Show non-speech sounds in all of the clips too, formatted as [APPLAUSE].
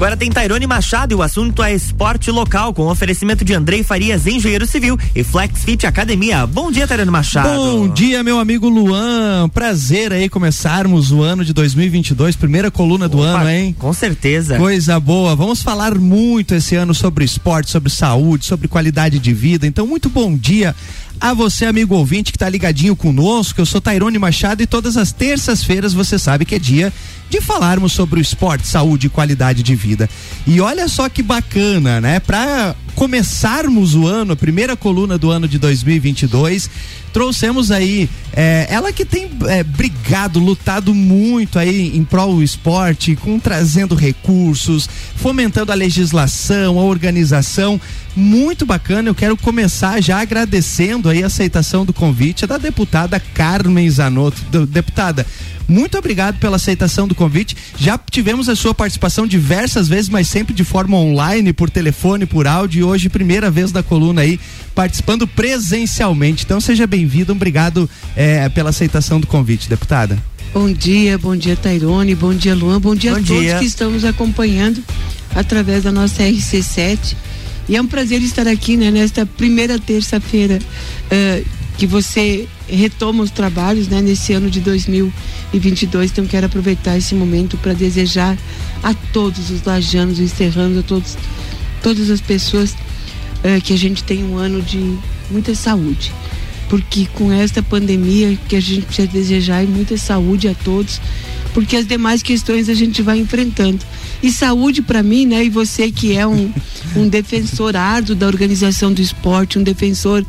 agora tem Tairone Machado e o assunto é esporte local, com oferecimento de Andrei Farias, engenheiro civil e Flex Fit Academia. Bom dia, Tairone Machado. Bom dia, meu amigo Luan. Prazer aí começarmos o ano de 2022, primeira coluna do Opa, ano, hein? Com certeza. Coisa boa. Vamos falar muito esse ano sobre esporte, sobre saúde, sobre qualidade de vida. Então, muito bom dia a você, amigo ouvinte, que está ligadinho conosco. Eu sou Tairone Machado e todas as terças-feiras você sabe que é dia de falarmos sobre o esporte, saúde e qualidade de vida. E olha só que bacana, né? Para começarmos o ano, a primeira coluna do ano de 2022, trouxemos aí é, ela que tem é, brigado, lutado muito aí em prol do esporte, com trazendo recursos, fomentando a legislação, a organização. Muito bacana. Eu quero começar já agradecendo aí a aceitação do convite da deputada Carmen Zanotto. Deputada, muito obrigado pela aceitação do convite. Já tivemos a sua participação diversas vezes, mas sempre de forma online, por telefone, por áudio. E hoje, primeira vez da coluna aí, participando presencialmente. Então, seja bem-vindo. Obrigado é, pela aceitação do convite, deputada. Bom dia, bom dia, Tairone, bom dia, Luan, bom dia bom a dia. todos que estamos acompanhando através da nossa RC7. E é um prazer estar aqui, né, nesta primeira terça-feira uh, que você retoma os trabalhos, né, nesse ano de 2022. Então quero aproveitar esse momento para desejar a todos os lajanos, os serranos, a todos, todas as pessoas uh, que a gente tenha um ano de muita saúde. Porque com esta pandemia que a gente precisa desejar é muita saúde a todos, porque as demais questões a gente vai enfrentando. E saúde para mim, né? E você que é um, um defensor árduo da organização do esporte, um defensor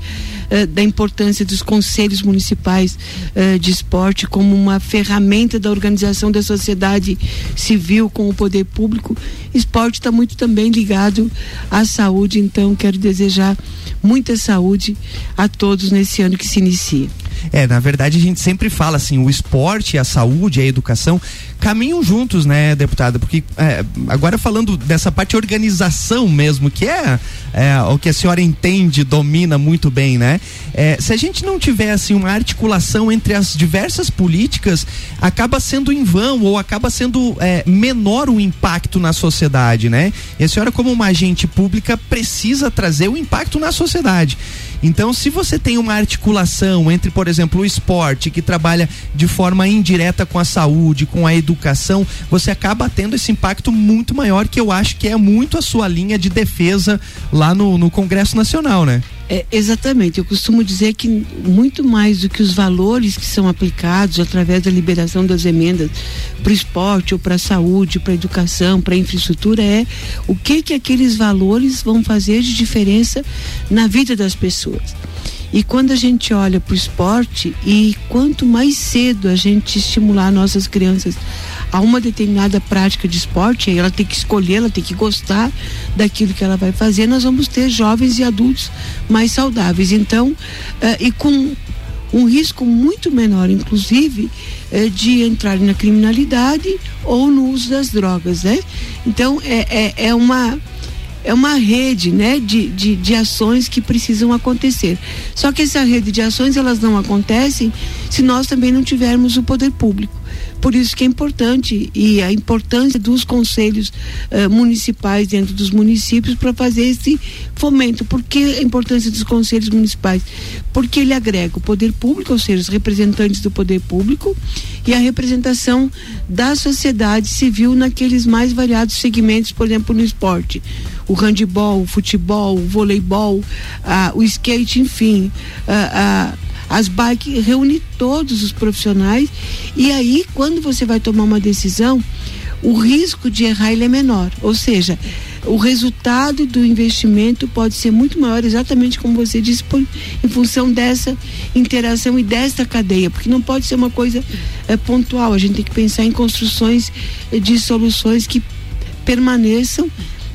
uh, da importância dos conselhos municipais uh, de esporte como uma ferramenta da organização da sociedade civil com o poder público, esporte está muito também ligado à saúde. Então, quero desejar muita saúde a todos nesse ano que se inicia. É, na verdade a gente sempre fala assim, o esporte, a saúde, a educação caminham juntos, né, deputada? Porque é, agora falando dessa parte de organização mesmo, que é, é, o que a senhora entende, domina muito bem, né? É, se a gente não tiver assim uma articulação entre as diversas políticas, acaba sendo em vão ou acaba sendo é, menor o impacto na sociedade, né? E a senhora como uma agente pública precisa trazer o impacto na sociedade. Então, se você tem uma articulação entre, por exemplo, o esporte, que trabalha de forma indireta com a saúde, com a educação, você acaba tendo esse impacto muito maior, que eu acho que é muito a sua linha de defesa lá no, no Congresso Nacional, né? É, exatamente, eu costumo dizer que muito mais do que os valores que são aplicados através da liberação das emendas para o esporte ou para a saúde, para a educação, para a infraestrutura, é o que que aqueles valores vão fazer de diferença na vida das pessoas. E quando a gente olha para o esporte e quanto mais cedo a gente estimular nossas crianças a uma determinada prática de esporte, aí ela tem que escolher, ela tem que gostar daquilo que ela vai fazer, nós vamos ter jovens e adultos mais saudáveis. Então, uh, e com um risco muito menor, inclusive, uh, de entrar na criminalidade ou no uso das drogas, né? Então, é, é, é uma é uma rede né, de, de, de, ações que precisam acontecer. Só que essa rede de ações elas não acontecem se nós também não tivermos o poder público. Por isso que é importante e a importância dos conselhos uh, municipais dentro dos municípios para fazer esse fomento. Por que a importância dos conselhos municipais? Porque ele agrega o poder público, ou seja, os representantes do poder público e a representação da sociedade civil naqueles mais variados segmentos, por exemplo, no esporte o handebol, o futebol, o voleibol, uh, o skate, enfim, uh, uh, as bikes reúne todos os profissionais. E aí quando você vai tomar uma decisão, o risco de errar ele é menor, ou seja, o resultado do investimento pode ser muito maior, exatamente como você disse, por, em função dessa interação e dessa cadeia, porque não pode ser uma coisa é, pontual. A gente tem que pensar em construções de soluções que permaneçam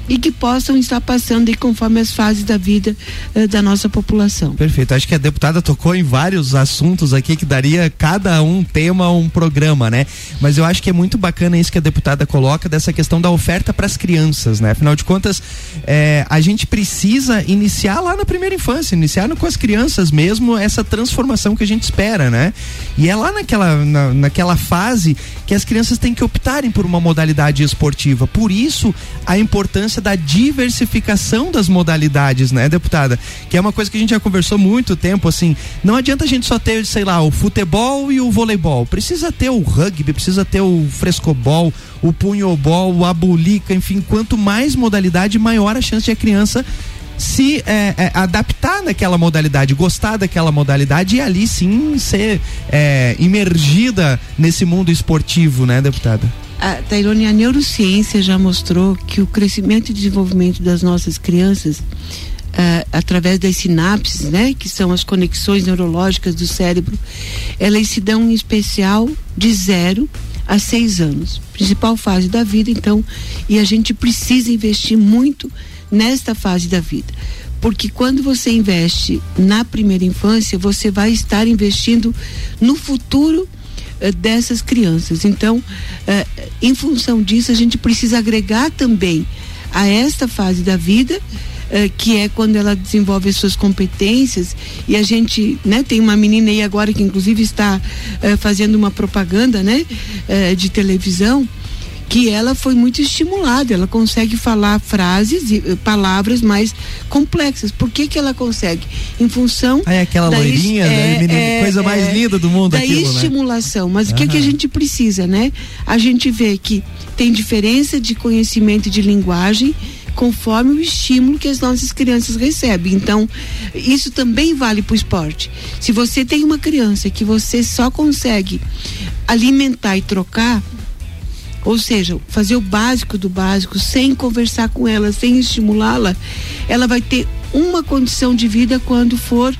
e que possam estar passando aí conforme as fases da vida uh, da nossa população. Perfeito. Acho que a deputada tocou em vários assuntos aqui que daria cada um tema um programa, né? Mas eu acho que é muito bacana isso que a deputada coloca dessa questão da oferta para as crianças, né? Afinal de contas, é, a gente precisa iniciar lá na primeira infância, iniciar com as crianças mesmo essa transformação que a gente espera, né? E é lá naquela, na, naquela fase que as crianças têm que optarem por uma modalidade esportiva. Por isso, a importância da diversificação das modalidades, né, deputada? Que é uma coisa que a gente já conversou muito tempo, assim. Não adianta a gente só ter, sei lá, o futebol e o voleibol. Precisa ter o rugby, precisa ter o frescobol, o punhobol, a bulica, enfim, quanto mais modalidade, maior a chance de a criança se é, é, adaptar naquela modalidade, gostar daquela modalidade e ali sim ser é, imergida nesse mundo esportivo, né, deputada? A, Tairone, a neurociência já mostrou que o crescimento e desenvolvimento das nossas crianças Uh, através das sinapses, né, que são as conexões neurológicas do cérebro, elas se dão em especial de zero a seis anos, principal fase da vida, então, e a gente precisa investir muito nesta fase da vida. Porque quando você investe na primeira infância, você vai estar investindo no futuro dessas crianças. Então, uh, em função disso, a gente precisa agregar também a esta fase da vida. Uh, que é quando ela desenvolve as suas competências e a gente, né, tem uma menina aí agora que inclusive está fazendo uma propaganda, né, de televisão que ela foi muito estimulada, ela consegue falar frases e uh, palavras mais complexas. Por que que ela consegue? Em função Aí aquela da loirinha, é, menina, é, coisa mais é, linda do mundo da aquilo, né? estimulação. Né? Mas o que que a gente precisa, né? A gente vê que tem diferença de conhecimento de linguagem conforme o estímulo que as nossas crianças recebem. Então, isso também vale para o esporte. Se você tem uma criança que você só consegue alimentar e trocar, ou seja, fazer o básico do básico, sem conversar com ela, sem estimulá-la, ela vai ter uma condição de vida quando for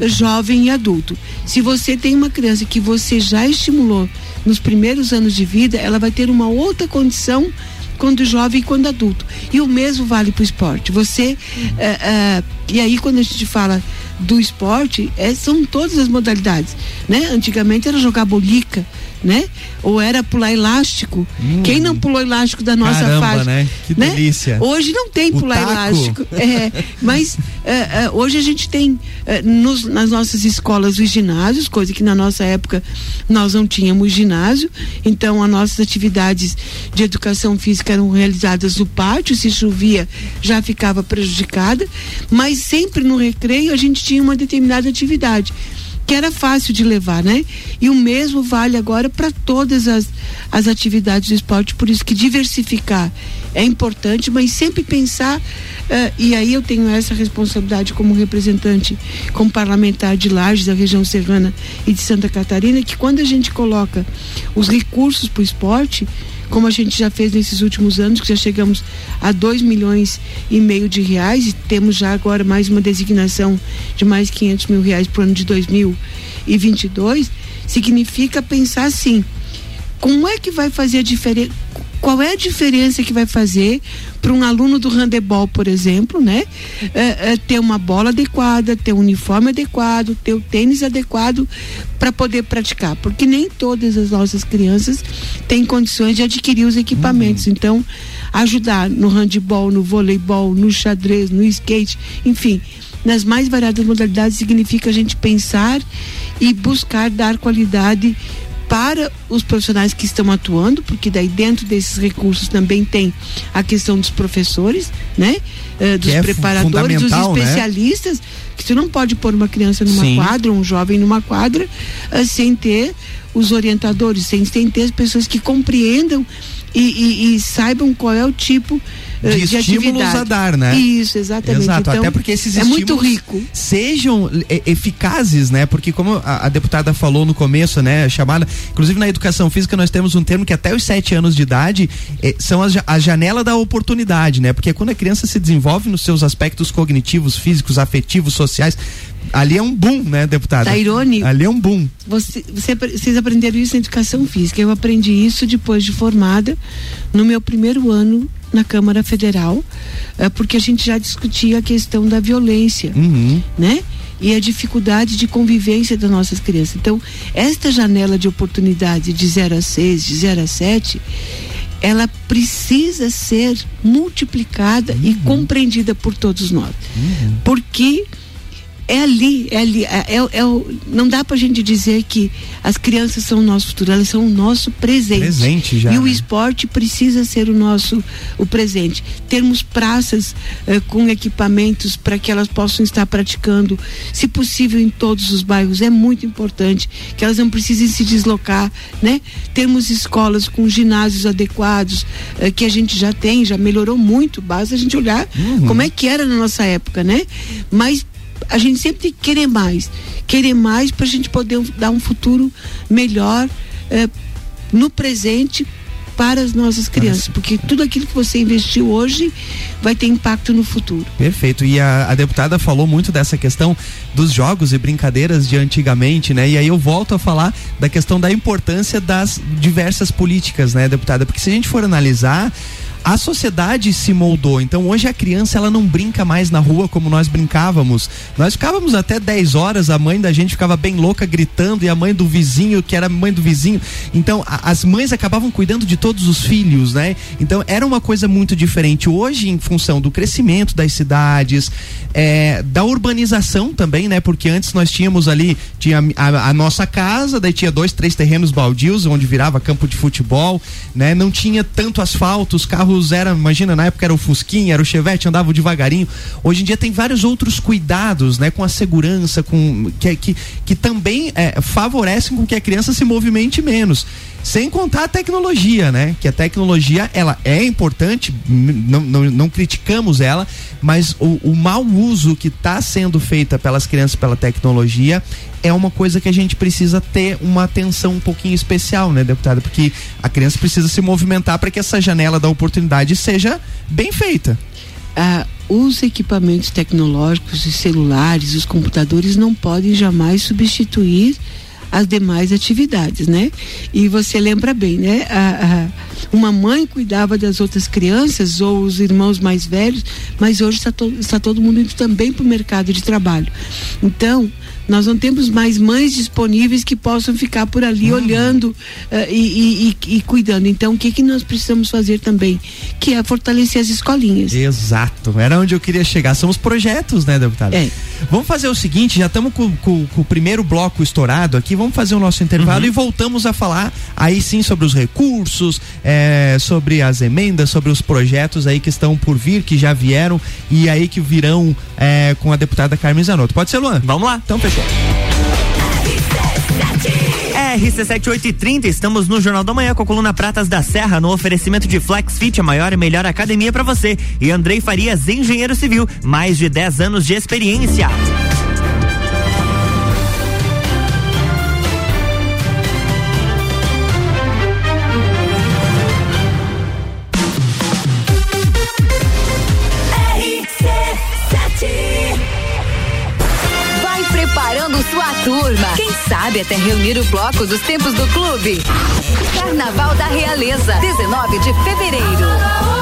jovem e adulto. Se você tem uma criança que você já estimulou nos primeiros anos de vida, ela vai ter uma outra condição quando jovem e quando adulto. E o mesmo vale para o esporte. Você. Uh, uh, e aí, quando a gente fala do esporte, é, são todas as modalidades. Né? Antigamente era jogar bolica, né? Ou era pular elástico. Hum. Quem não pulou elástico da nossa Caramba, faixa? Né? Que né? delícia. Hoje não tem o pular taco. elástico. É, mas é, é, hoje a gente tem é, nos, nas nossas escolas os ginásios, coisa que na nossa época nós não tínhamos ginásio. Então as nossas atividades de educação física eram realizadas no pátio, se chovia já ficava prejudicada, mas sempre no recreio a gente tinha uma determinada atividade que era fácil de levar, né? E o mesmo vale agora para todas as, as atividades do esporte, por isso que diversificar é importante, mas sempre pensar, uh, e aí eu tenho essa responsabilidade como representante, como parlamentar de Lages, da região serrana e de Santa Catarina, que quando a gente coloca os recursos para o esporte, como a gente já fez nesses últimos anos, que já chegamos a 2 milhões e meio de reais e temos já agora mais uma designação de mais 500 mil reais para o ano de 2022, significa pensar assim, como é que vai fazer a diferença? Qual é a diferença que vai fazer para um aluno do handebol, por exemplo, né? É, é, ter uma bola adequada, ter um uniforme adequado, ter o tênis adequado para poder praticar, porque nem todas as nossas crianças têm condições de adquirir os equipamentos. Uhum. Então, ajudar no handebol, no voleibol, no xadrez, no skate, enfim, nas mais variadas modalidades significa a gente pensar e buscar dar qualidade para os profissionais que estão atuando, porque daí dentro desses recursos também tem a questão dos professores, né? Uh, dos é preparadores, dos né? especialistas, né? que você não pode pôr uma criança numa Sim. quadra, um jovem numa quadra, uh, sem ter os orientadores, sem, sem ter as pessoas que compreendam e, e, e saibam qual é o tipo de, de estímulos atividade. a dar, né? Isso, exatamente. Exato, então, até porque esses é muito rico. sejam eficazes, né? Porque como a, a, deputada falou no começo, né, chamada, inclusive na educação física nós temos um termo que até os sete anos de idade eh, são as, a janela da oportunidade, né? Porque quando a criança se desenvolve nos seus aspectos cognitivos, físicos, afetivos, sociais, ali é um boom, né, deputada? Tá irônico. Ali é um boom. Você, você, vocês aprenderam isso na educação física. Eu aprendi isso depois de formada, no meu primeiro ano na Câmara Federal, é, porque a gente já discutia a questão da violência, Uhum. né? E a dificuldade de convivência das nossas crianças. Então, esta janela de oportunidade de 0 a 6, de 0 a 7, ela precisa ser multiplicada e compreendida por todos nós. Porque é ali, é ali, é, é- é o- não dá pra gente dizer que as crianças são o nosso futuro, elas são o nosso presente. Presente já, E o né? esporte precisa ser o nosso o presente. Termos praças eh, com equipamentos para que elas possam estar praticando, se possível, em todos os bairros é muito importante. Que elas não precisem se deslocar, né? Termos escolas com ginásios adequados, eh, que a gente já tem, já melhorou muito. Basta a gente olhar como é que era na nossa época, né? Mas a gente sempre tem que querer mais, querer mais para a gente poder dar um futuro melhor eh, no presente para as nossas crianças, porque tudo aquilo que você investiu hoje vai ter impacto no futuro. Perfeito. E a, a deputada falou muito dessa questão dos jogos e brincadeiras de antigamente, né? E aí eu volto a falar da questão da importância das diversas políticas, né, deputada? Porque se a gente for analisar a sociedade se moldou. Então hoje a criança ela não brinca mais na rua como nós brincávamos. Nós ficávamos até 10 horas, a mãe da gente ficava bem louca gritando e a mãe do vizinho, que era mãe do vizinho. Então a- as mães acabavam cuidando de todos os filhos, né? Então era uma coisa muito diferente. Hoje, em função do crescimento das cidades, é, da urbanização também, né? Porque antes nós tínhamos ali, tinha a, a nossa casa, daí tinha dois, três terrenos baldios, onde virava campo de futebol, né? Não tinha tanto asfalto, os carros eram, imagina, na época era o Fusquinha, era o Chevette, andavam devagarinho. Hoje em dia tem vários outros cuidados, né? Com a segurança, com que, que, que também é, favorecem com que a criança se movimente menos. Sem contar a tecnologia, né? Que a tecnologia, ela é importante, não, não, não criticamos ela, mas o, o mau uso que está sendo feita pelas crianças pela tecnologia é uma coisa que a gente precisa ter uma atenção um pouquinho especial, né, deputada? Porque a criança precisa se movimentar para que essa janela da oportunidade seja bem feita. Ah, os equipamentos tecnológicos, os celulares, os computadores não podem jamais substituir as demais atividades, né? E você lembra bem, né? A- a- uma mãe cuidava das outras crianças ou os irmãos mais velhos, mas hoje está, to- está todo mundo indo também para o mercado de trabalho. Então, nós não temos mais mães disponíveis que possam ficar por ali olhando eh, e, e- e- e cuidando. Então, o que, que nós precisamos fazer também? Que é fortalecer as escolinhas. Exato, era onde eu queria chegar. São os projetos, né, deputada? É. Vamos fazer o seguinte, já estamos com, com- com o primeiro bloco estourado aqui, vamos fazer o nosso intervalo e voltamos a falar aí sim sobre os recursos, é, sobre as emendas, sobre os projetos aí que estão por vir, que já vieram e aí que virão é, com a deputada Carmen Zanotto. Pode ser, Luan? Vamos lá. Então, pessoal. RC7830, estamos no Jornal da Manhã com a coluna Pratas da Serra, no oferecimento de Flex Fit, a maior e melhor academia para você. E Andrei Farias, engenheiro civil, mais de 10 anos de experiência. Sabe até reunir o bloco dos tempos do clube. Carnaval da Realeza, 19 de fevereiro.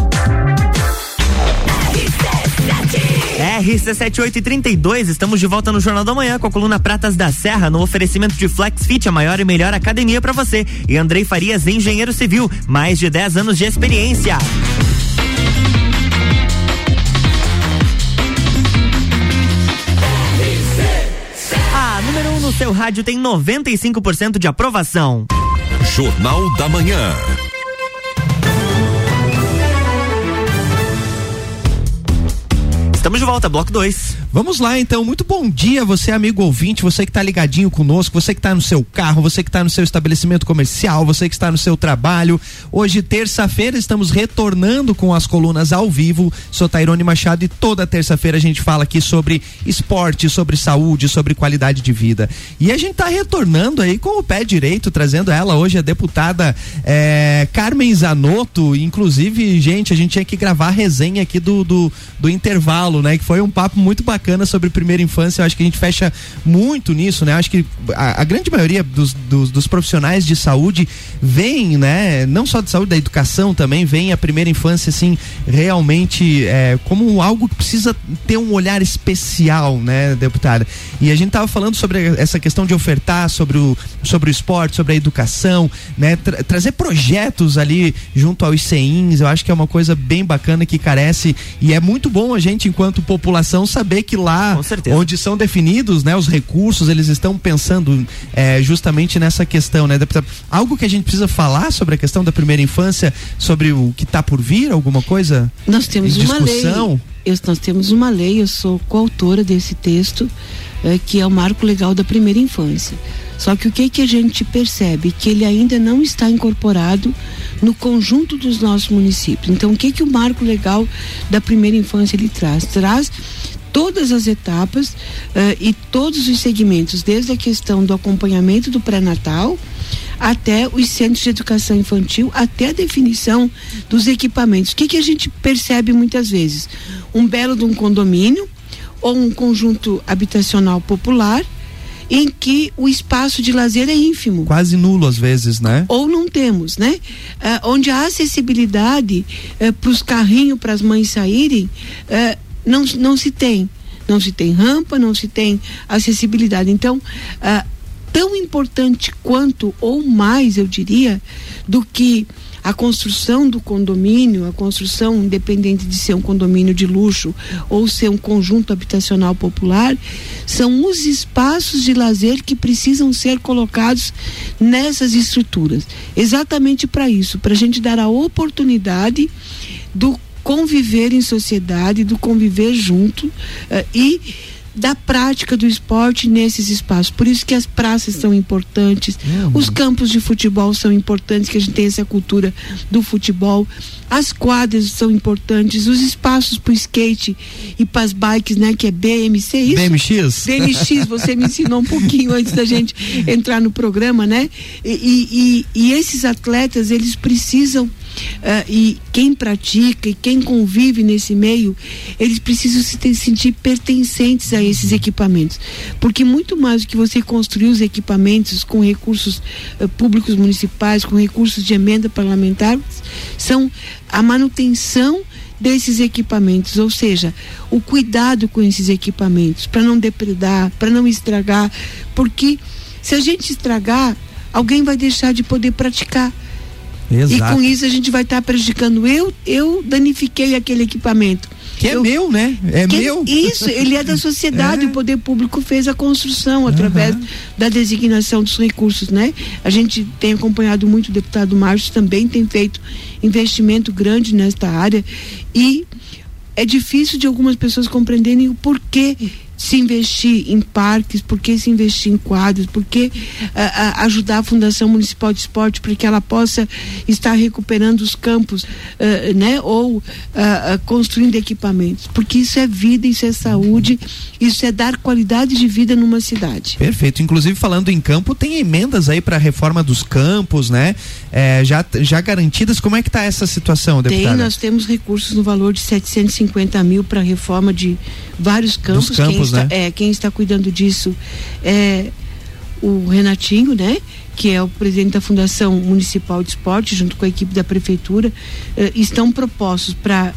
RC7832, estamos de volta no Jornal da Manhã com a coluna Pratas da Serra, no oferecimento de Flex Fit, a maior e melhor academia para você. E Andrei Farias, engenheiro civil, mais de 10 anos de experiência. A número 1 um no seu rádio tem 95% de aprovação. Jornal da Manhã. Estamos de volta, bloco 2. Vamos lá então, muito bom dia você amigo ouvinte, você que está ligadinho conosco, você que está no seu carro, você que está no seu estabelecimento comercial, você que está no seu trabalho. Hoje, terça-feira, estamos retornando com as colunas ao vivo. Sou Tairone Machado e toda terça-feira a gente fala aqui sobre esporte, sobre saúde, sobre qualidade de vida. E a gente está retornando aí com o pé direito, trazendo ela hoje a deputada é, Carmen Zanotto. Inclusive, gente, a gente tinha que gravar a resenha aqui do, do, do intervalo né? Que foi um papo muito bacana sobre primeira infância. Eu acho que a gente fecha muito nisso, né? Eu acho que a, a grande maioria dos, dos, dos, profissionais de saúde vem, né? Não só de saúde, da educação também, vem a primeira infância, assim, realmente é, como algo que precisa ter um olhar especial, né, deputada? E a gente tava falando sobre essa questão de ofertar sobre o, sobre o esporte, sobre a educação, né? Tra trazer projetos ali junto aos CEINs, eu acho que é uma coisa bem bacana que carece e é muito bom a gente, enquanto população, saber que lá onde são definidos né, os recursos, eles estão pensando é, justamente nessa questão, né? Algo que a gente precisa falar sobre a questão da primeira infância, sobre o que está por vir, alguma coisa? Nós temos uma lei. Eu, nós temos uma lei, eu sou coautora desse texto, é, que é o marco legal da primeira infância. Só que o que, que a gente percebe? Que ele ainda não está incorporado no conjunto dos nossos municípios. Então, o que, que o marco legal da primeira infância ele traz? Traz todas as etapas uh, e todos os segmentos, desde a questão do acompanhamento do pré-natal até os centros de educação infantil, até a definição dos equipamentos. O que, que a gente percebe muitas vezes? Um belo de um condomínio ou um conjunto habitacional popular em que o espaço de lazer é ínfimo. Quase nulo às vezes, né? Ou não temos, né? Uh, onde a acessibilidade eh, para os carrinhos, para as mães saírem, uh, não, não se tem. Não se tem rampa, não se tem acessibilidade. Então, tão importante quanto, ou mais, eu diria, do que a construção do condomínio, a construção, independente de ser um condomínio de luxo ou ser um conjunto habitacional popular, são os espaços de lazer que precisam ser colocados nessas estruturas. Exatamente para isso, para a gente dar a oportunidade do conviver em sociedade, do conviver junto uh, e da prática do esporte nesses espaços. Por isso que as praças são importantes, uhum. os campos de futebol são importantes, que a gente tem essa cultura do futebol, as quadras são importantes, os espaços para o skate e para as bikes, né, que é BMC, isso? BMX? BMX, você me ensinou um pouquinho antes da gente [LAUGHS] entrar no programa, né? E, e, e esses atletas, eles precisam Uh, e quem pratica e quem convive nesse meio, eles precisam se ter, sentir pertencentes a esses equipamentos. Porque muito mais do que você construir os equipamentos com recursos uh, públicos municipais, com recursos de emenda parlamentar, são a manutenção desses equipamentos, ou seja, o cuidado com esses equipamentos, para não depredar, para não estragar, porque se a gente estragar, alguém vai deixar de poder praticar. Exato. E com isso a gente vai estar tá prejudicando. Eu, eu danifiquei aquele equipamento. Que é eu, meu, né? É meu. Isso, ele é da [LAUGHS] sociedade. É. O poder público fez a construção através uhum. da designação dos recursos, né? A gente tem acompanhado muito o deputado Márcio, também tem feito investimento grande nesta área. E é difícil de algumas pessoas compreenderem o porquê se investir em parques, por que se investir em quadros, por que uh, uh, ajudar a Fundação Municipal de Esporte para que ela possa estar recuperando os campos, uh, né? Ou construindo equipamentos, porque isso é vida, isso é saúde, isso é dar qualidade de vida numa cidade. Perfeito. Inclusive falando em campo, tem emendas aí para a reforma dos campos, né? É, já já garantidas. Como é que está essa situação, deputada? Tem, nós temos recursos no valor de 750 mil para reforma de vários campos. Dos campos quem, né? está, é, quem está cuidando disso é o Renatinho, né? Que é o presidente da Fundação Municipal de Esporte, junto com a equipe da Prefeitura, eh, estão propostos para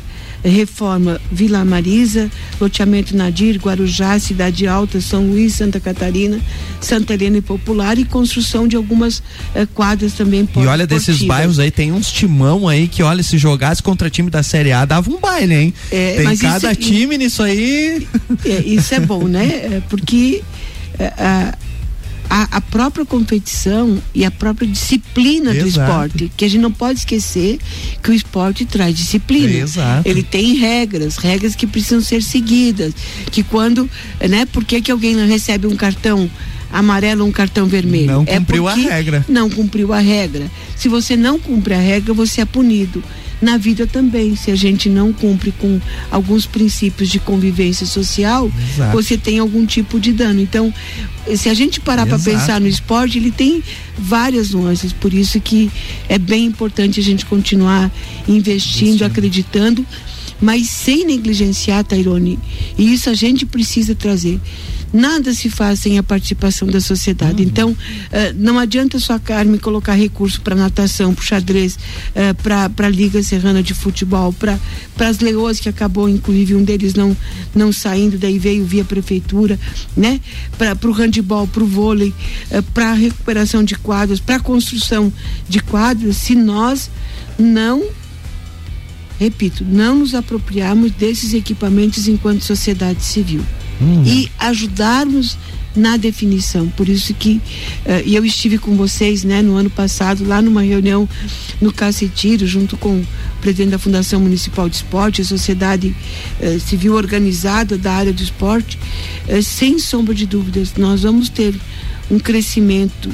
reforma Vila Marisa, loteamento Nadir, Guarujá, Cidade Alta, São Luís, Santa Catarina, Santa Helena e Popular e construção de algumas eh, quadras também E olha, desses bairros aí tem uns timão aí que olha, se jogasse contra time da Série A dava um baile, hein? É, tem cada isso, time nisso aí. É, isso é bom, né? [LAUGHS] É porque é, a, a, própria competição e a própria disciplina Exato. do esporte, que a gente não pode esquecer que o esporte traz disciplina. Exato. Ele tem regras, regras que precisam ser seguidas, que quando, né, por que que alguém não recebe um cartão amarelo ou um cartão vermelho? Não é cumpriu é a regra. Não cumpriu a regra. Se você não cumpre a regra, você é punido na vida também. Se a gente não cumpre com alguns princípios de convivência social, Exato. você tem algum tipo de dano. Então, se a gente parar para pensar no esporte, ele tem várias nuances. Por isso que é bem importante a gente continuar investindo, Sim. acreditando, mas sem negligenciar, Tairone. E isso a gente precisa trazer nada se faz sem a participação da sociedade. Uhum. Então, uh, não adianta só a Carmen colocar recurso para natação, para xadrez, uh, para a Liga Serrana de Futebol, para as leoas, que acabou, inclusive, um deles não, não saindo, daí veio via prefeitura, né? Para o handebol, para o vôlei, uh, para a recuperação de quadros, para a construção de quadros, se nós não repito, não nos apropriarmos desses equipamentos enquanto sociedade civil uhum. e ajudarmos na definição. Por isso que uh, eu estive com vocês, né, no ano passado, lá numa reunião no Cacetiro, junto com o presidente da Fundação Municipal de Esporte, a sociedade uh, civil organizada da área do esporte, uh, sem sombra de dúvidas, nós vamos ter um crescimento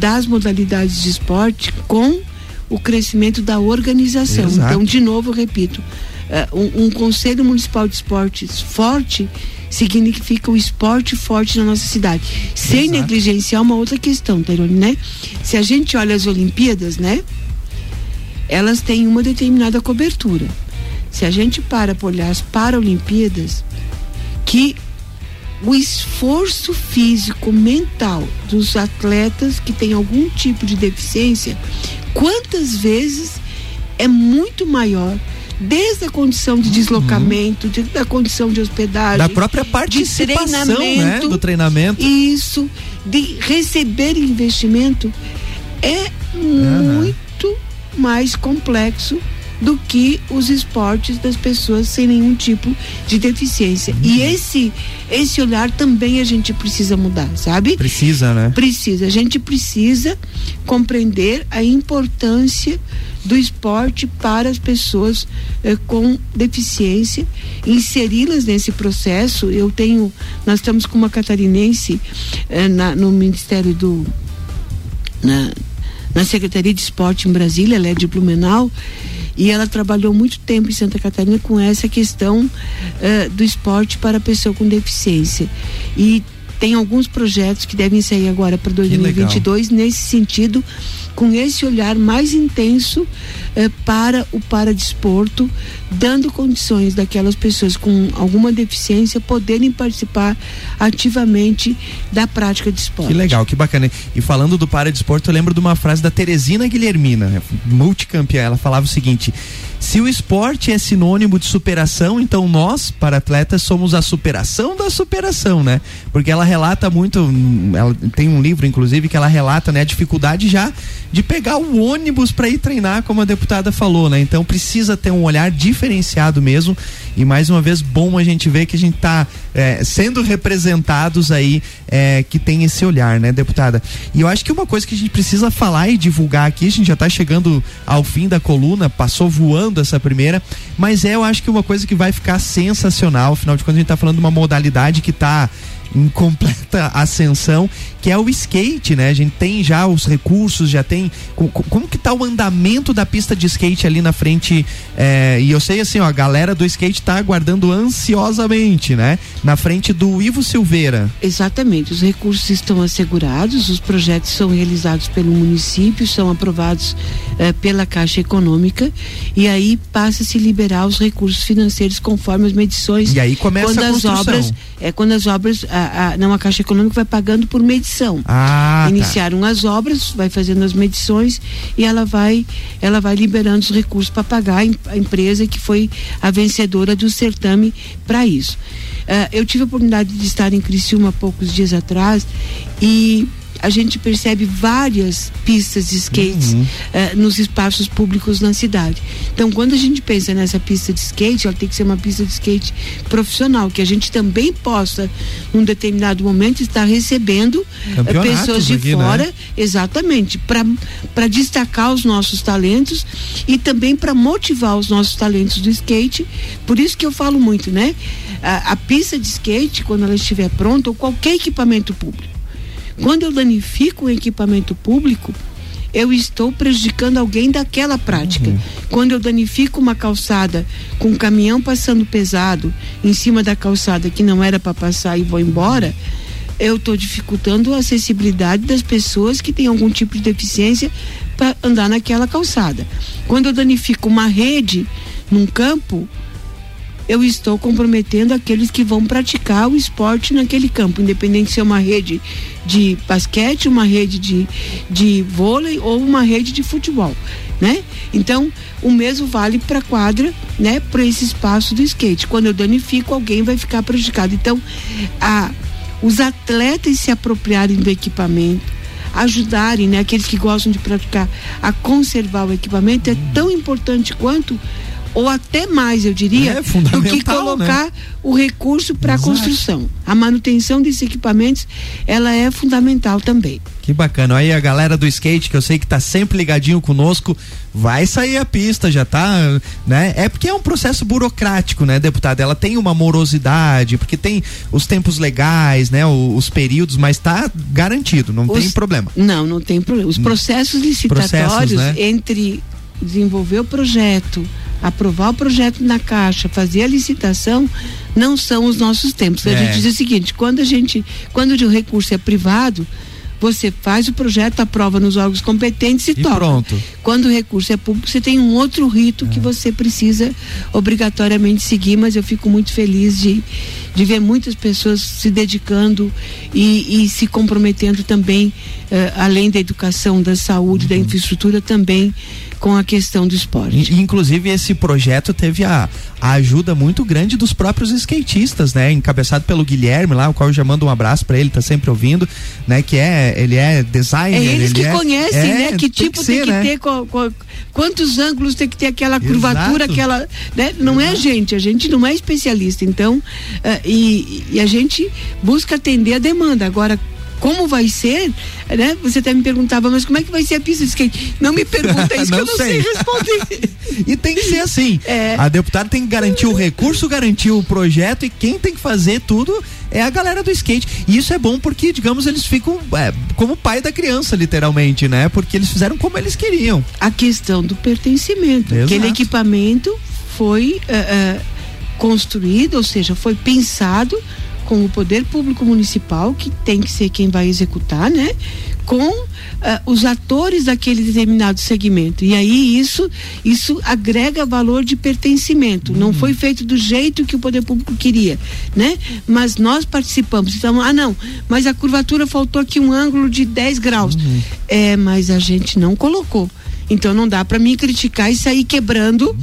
das modalidades de esporte com o crescimento da organização. Exato. Então, de novo, eu repito, um, um Conselho Municipal de Esportes forte significa o esporte forte na nossa cidade. Sem Exato. negligenciar uma outra questão, Tairone, né? Se a gente olha as Olimpíadas, né? Elas têm uma determinada cobertura. Se a gente para para olhar as Paralimpíadas, que o esforço físico mental dos atletas que têm algum tipo de deficiência, quantas vezes é muito maior desde a condição de deslocamento, uhum. de, da condição de hospedagem, da própria participação, de treinamento, né? do treinamento. Isso, de receber investimento é uhum. muito mais complexo do que os esportes das pessoas sem nenhum tipo de deficiência. Uhum. E esse esse olhar também a gente precisa mudar, sabe? Precisa, né? Precisa. A gente precisa compreender a importância do esporte para as pessoas eh, com deficiência, inseri-las nesse processo. Eu tenho, nós estamos com uma catarinense eh, na, no Ministério do na, na Secretaria de Esporte em Brasília, ela é de Blumenau e ela trabalhou muito tempo em Santa Catarina com essa questão uh, do esporte para a pessoa com deficiência. E tem alguns projetos que devem sair agora para 2022 nesse sentido com esse olhar mais intenso eh, para o paradesporto, dando condições daquelas pessoas com alguma deficiência poderem participar ativamente da prática de esporte. Que legal, que bacana. E falando do paradesporto, eu lembro de uma frase da Teresina Guilhermina, multicampeã. Ela falava o seguinte: se o esporte é sinônimo de superação, então nós, para atletas, somos a superação da superação, né? Porque ela relata muito, ela tem um livro, inclusive, que ela relata né, a dificuldade já de pegar o ônibus para ir treinar, como a deputada falou, né? Então precisa ter um olhar diferenciado mesmo. E mais uma vez, bom a gente ver que a gente está é, sendo representados aí, é, que tem esse olhar, né, deputada? E eu acho que uma coisa que a gente precisa falar e divulgar aqui, a gente já está chegando ao fim da coluna, passou voando essa primeira, mas é, eu acho que uma coisa que vai ficar sensacional, afinal de contas a gente está falando de uma modalidade que está em completa [LAUGHS] ascensão, que é o skate, né? A gente tem já os recursos, já tem. Como, como que tá o andamento da pista de skate ali na frente? É, e eu sei assim, ó, a galera do skate tá aguardando ansiosamente, né? Na frente do Ivo Silveira. Exatamente, os recursos estão assegurados, os projetos são realizados pelo município, são aprovados é, pela Caixa Econômica e aí passa a se liberar os recursos financeiros conforme as medições. E aí começa quando a as obras, é quando as obras a, a, não a Caixa Econômica vai pagando por medição. Ah, tá. Iniciaram tá. as obras, vai fazendo as medições e ela vai ela vai liberando os recursos para pagar a empresa que foi a vencedora do certame para isso. Uh, eu tive a oportunidade de estar em Criciúma há poucos dias atrás e a gente percebe várias pistas de skates Uhum. eh, nos espaços públicos na cidade. Então, quando a gente pensa nessa pista de skate, ela tem que ser uma pista de skate profissional, que a gente também possa, num determinado momento, estar recebendo eh, pessoas de aqui, né? fora, exatamente, para destacar os nossos talentos e também para motivar os nossos talentos do skate. Por isso que eu falo muito, né? A, a pista de skate, quando ela estiver pronta, ou qualquer equipamento público, quando eu danifico o equipamento público, eu estou prejudicando alguém daquela prática. Quando eu danifico uma calçada com um caminhão passando pesado em cima da calçada que não era para passar e vou embora, eu estou dificultando a acessibilidade das pessoas que têm algum tipo de deficiência para andar naquela calçada. Quando eu danifico uma rede num campo, eu estou comprometendo aqueles que vão praticar o esporte naquele campo, independente se é uma rede de basquete, uma rede de, de vôlei ou uma rede de futebol, né? Então, o mesmo vale para a quadra, né? Para esse espaço do skate. Quando eu danifico, alguém vai ficar prejudicado. Então, a, os atletas se apropriarem do equipamento, ajudarem, né? Aqueles que gostam de praticar, a conservar o equipamento é tão importante quanto ou até mais, eu diria, É do que fundamental, colocar o recurso para a construção. A manutenção desses equipamentos, ela é fundamental também. Que bacana. Aí a galera do skate, que eu sei que tá sempre ligadinho conosco, vai sair a pista, já tá, né? É porque é um processo burocrático, né, deputada? Ela tem uma morosidade, porque tem os tempos legais, né, o- os, períodos, mas tá garantido, não Os- tem problema. Não, não tem problema. Os processos licitatórios Processos, né? entre desenvolver o projeto, aprovar o projeto na caixa, fazer a licitação, não são os nossos tempos. A É. gente diz o seguinte, quando a gente, quando o recurso é privado, você faz o projeto, aprova nos órgãos competentes e, E toca. pronto. Quando o recurso é público, você tem um outro rito É. que você precisa obrigatoriamente seguir, mas eu fico muito feliz de, de ver muitas pessoas se dedicando e, e se comprometendo também, eh, além da educação, da saúde, da infraestrutura, também com a questão do esporte. Inclusive, esse projeto teve a, a ajuda muito grande dos próprios skatistas, né? Encabeçado pelo Guilherme lá, o qual eu já mando um abraço pra ele, tá sempre ouvindo, né? Que é, ele é designer. É eles ele que é- conhecem, é, né? Que tipo tem ser, que né? ter, qual- qual- quantos ângulos tem que ter aquela curvatura, Exato. aquela. Né? Não é a gente, a gente não é especialista. Então, e, e a gente busca atender a demanda. Agora, como vai ser, né? Você até me perguntava, mas como é que vai ser a pista de skate? Não me pergunta isso [LAUGHS] que Não eu não sei, sei. responder. [LAUGHS] E tem que ser assim. É. A deputada tem que garantir o recurso, garantir o projeto e quem tem que fazer tudo é a galera do skate. E isso é bom porque, digamos, eles ficam é, como pai da criança, literalmente, né? Porque eles fizeram como eles queriam. a questão do pertencimento. Exato. Aquele equipamento foi eh, eh, construído, ou seja, foi pensado com o poder público municipal, que tem que ser quem vai executar, né? Com eh, os atores daquele determinado segmento. E aí isso, isso agrega valor de pertencimento. Não foi feito do jeito que o poder público queria, né? Mas nós participamos. Então, ah, não, mas a curvatura faltou aqui um ângulo de 10 graus. É, mas a gente não colocou. Então não dá para mim criticar e sair quebrando,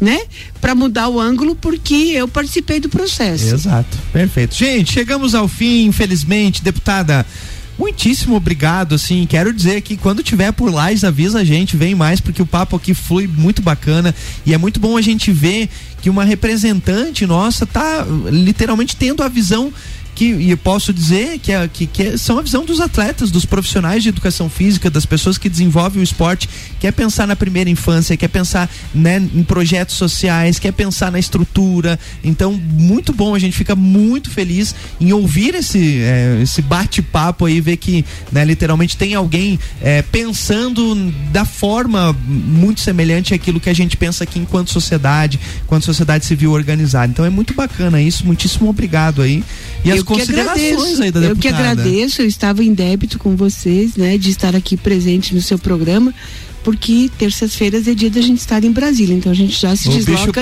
né? Para mudar o ângulo porque eu participei do processo. Exato. Perfeito. Gente, chegamos ao fim, infelizmente, deputada. Muitíssimo obrigado, assim, quero dizer que quando tiver por lá, avisa a gente, vem mais, porque o papo aqui flui muito bacana e é muito bom a gente ver que uma representante nossa tá literalmente tendo a visão que, e eu posso dizer que, é, que, que são a visão dos atletas, dos profissionais de educação física, das pessoas que desenvolvem o esporte, quer pensar na primeira infância, quer pensar né, em projetos sociais, quer pensar na estrutura. Então, muito bom, a gente fica muito feliz em ouvir esse, é, esse bate-papo aí, ver que né, literalmente tem alguém é, pensando da forma muito semelhante àquilo que a gente pensa aqui enquanto sociedade, enquanto sociedade civil organizada. Então é muito bacana isso, muitíssimo obrigado aí. E as eu que considerações agradeço, aí da eu que agradeço, eu estava em débito com vocês, né, de estar aqui presente no seu programa, porque terças-feiras é dia da gente estar em Brasília, então a gente já se O desloca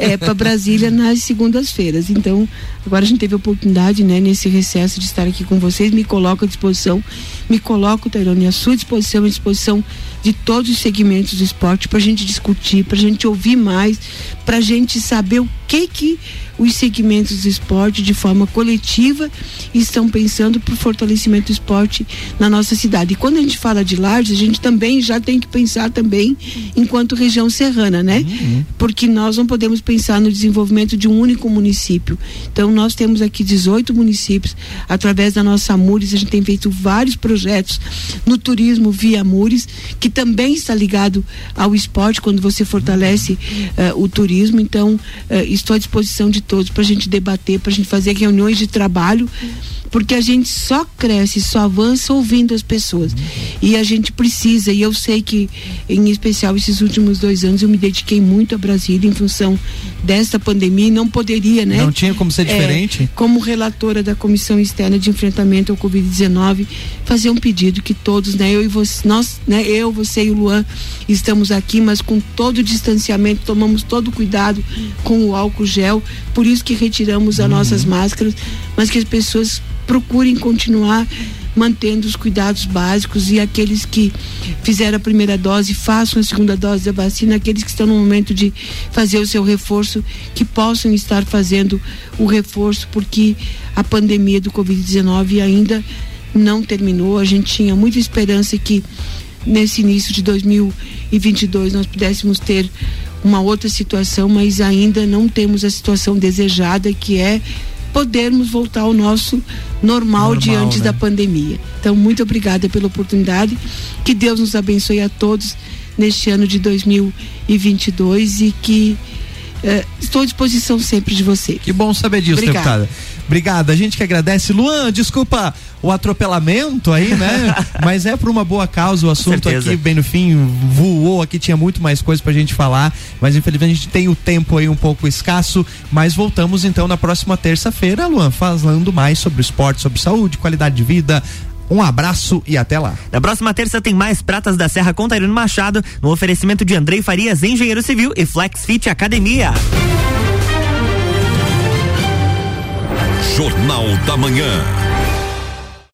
é para Brasília [LAUGHS] nas segundas-feiras. Então, agora a gente teve a oportunidade, né, nesse recesso de estar aqui com vocês, me coloco à disposição, me coloco, Tairone, à sua disposição, à disposição de todos os segmentos do esporte para a gente discutir, para a gente ouvir mais, para a gente saber o que que os segmentos do esporte de forma coletiva e estão pensando para o fortalecimento do esporte na nossa cidade. E quando a gente fala de Lages, a gente também já tem que pensar também enquanto região serrana, né? Uhum. Porque nós não podemos pensar no desenvolvimento de um único município. Então nós temos aqui 18 municípios, através da nossa Amures, a gente tem feito vários projetos no turismo via Amures, que também está ligado ao esporte quando você fortalece uh, o turismo. Então, uh, estou à disposição de todos para a gente debater, para a gente fazer reuniões de trabalho porque a gente só cresce, só avança ouvindo as pessoas. E a gente precisa, e eu sei que, em especial, esses últimos dois anos eu me dediquei muito a Brasília em função desta pandemia e não poderia, né? Não tinha como ser é, diferente. É, como relatora da Comissão Externa de Enfrentamento ao Covid-19, fazer um pedido que todos, né, eu e você, nós, né, eu, você e o Luan estamos aqui, mas com todo o distanciamento, tomamos todo o cuidado com o álcool gel, por isso que retiramos as uhum. nossas máscaras, mas que as pessoas procurem continuar mantendo os cuidados básicos e aqueles que fizeram a primeira dose façam a segunda dose da vacina, aqueles que estão no momento de fazer o seu reforço, que possam estar fazendo o reforço, porque a pandemia do Covid-19 ainda não terminou. A gente tinha muita esperança que nesse início de 2022 nós pudéssemos ter uma outra situação, mas ainda não temos a situação desejada que é podermos voltar ao nosso normal, normal de antes né? da pandemia. Então, muito obrigada pela oportunidade. Que Deus nos abençoe a todos neste ano de 2022 e que eh, estou à disposição sempre de você. Que bom saber disso, Obrigada. deputada. Obrigado, a gente que agradece. Luan, desculpa o atropelamento aí, né? [LAUGHS] Mas é por uma boa causa. O assunto aqui, bem no fim, voou. Aqui tinha muito mais coisa pra gente falar. Mas infelizmente a gente tem o tempo aí um pouco escasso. Mas voltamos então na próxima terça-feira, Luan, falando mais sobre esporte, sobre saúde, qualidade de vida, um abraço e até lá. Na próxima terça tem mais Pratas da Serra com Tairino Machado, no oferecimento de Andrei Farias, engenheiro civil e Flex Fit Academia. Jornal da Manhã.